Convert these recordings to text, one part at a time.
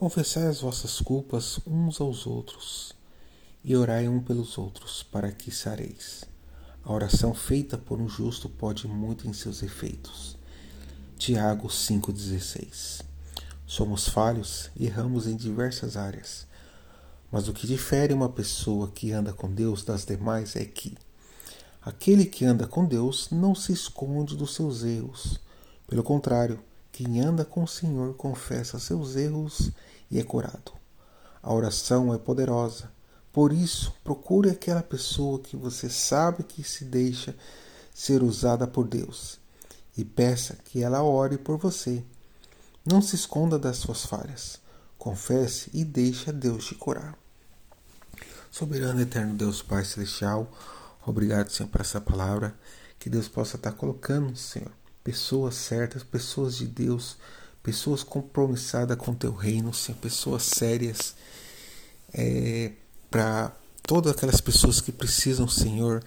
Confessai as vossas culpas uns aos outros e orai um pelos outros, para que sareis. A oração feita por um justo pode muito em seus efeitos. Tiago 5,16 Somos falhos e erramos em diversas áreas. Mas o que difere uma pessoa que anda com Deus das demais é que aquele que anda com Deus não se esconde dos seus erros. Pelo contrário, quem anda com o Senhor confessa seus erros e é curado. A oração é poderosa. Por isso, procure aquela pessoa que você sabe que se deixa ser usada por Deus e peça que ela ore por você. Não se esconda das suas falhas. Confesse e deixe Deus te curar. Soberano eterno Deus Pai Celestial, obrigado, Senhor, por essa palavra. Que Deus possa estar colocando, Senhor, pessoas certas, pessoas de Deus, pessoas compromissadas com teu reino, Senhor, pessoas sérias, é, para todas aquelas pessoas que precisam, Senhor,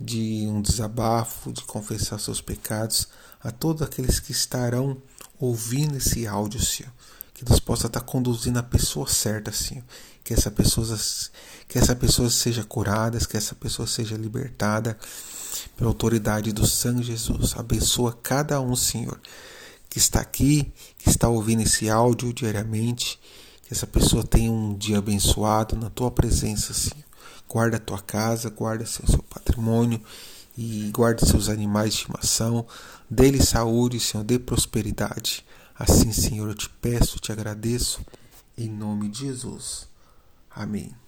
de um desabafo, de confessar seus pecados, a todos aqueles que estarão ouvindo esse áudio, Senhor. Que Deus possa estar conduzindo a pessoa certa, Senhor. Que essa pessoa, que essa pessoa seja curada, que essa pessoa seja libertada pela autoridade do sangue Jesus. Abençoa cada um, Senhor, que está aqui, que está ouvindo esse áudio diariamente. Que essa pessoa tenha um dia abençoado na tua presença, Senhor. Guarda a tua casa, guarda seu, seu patrimônio e guarde seus animais de estimação. Dê-lhe saúde, Senhor, dê prosperidade. Assim, Senhor, eu te peço, te agradeço, em nome de Jesus. Amém.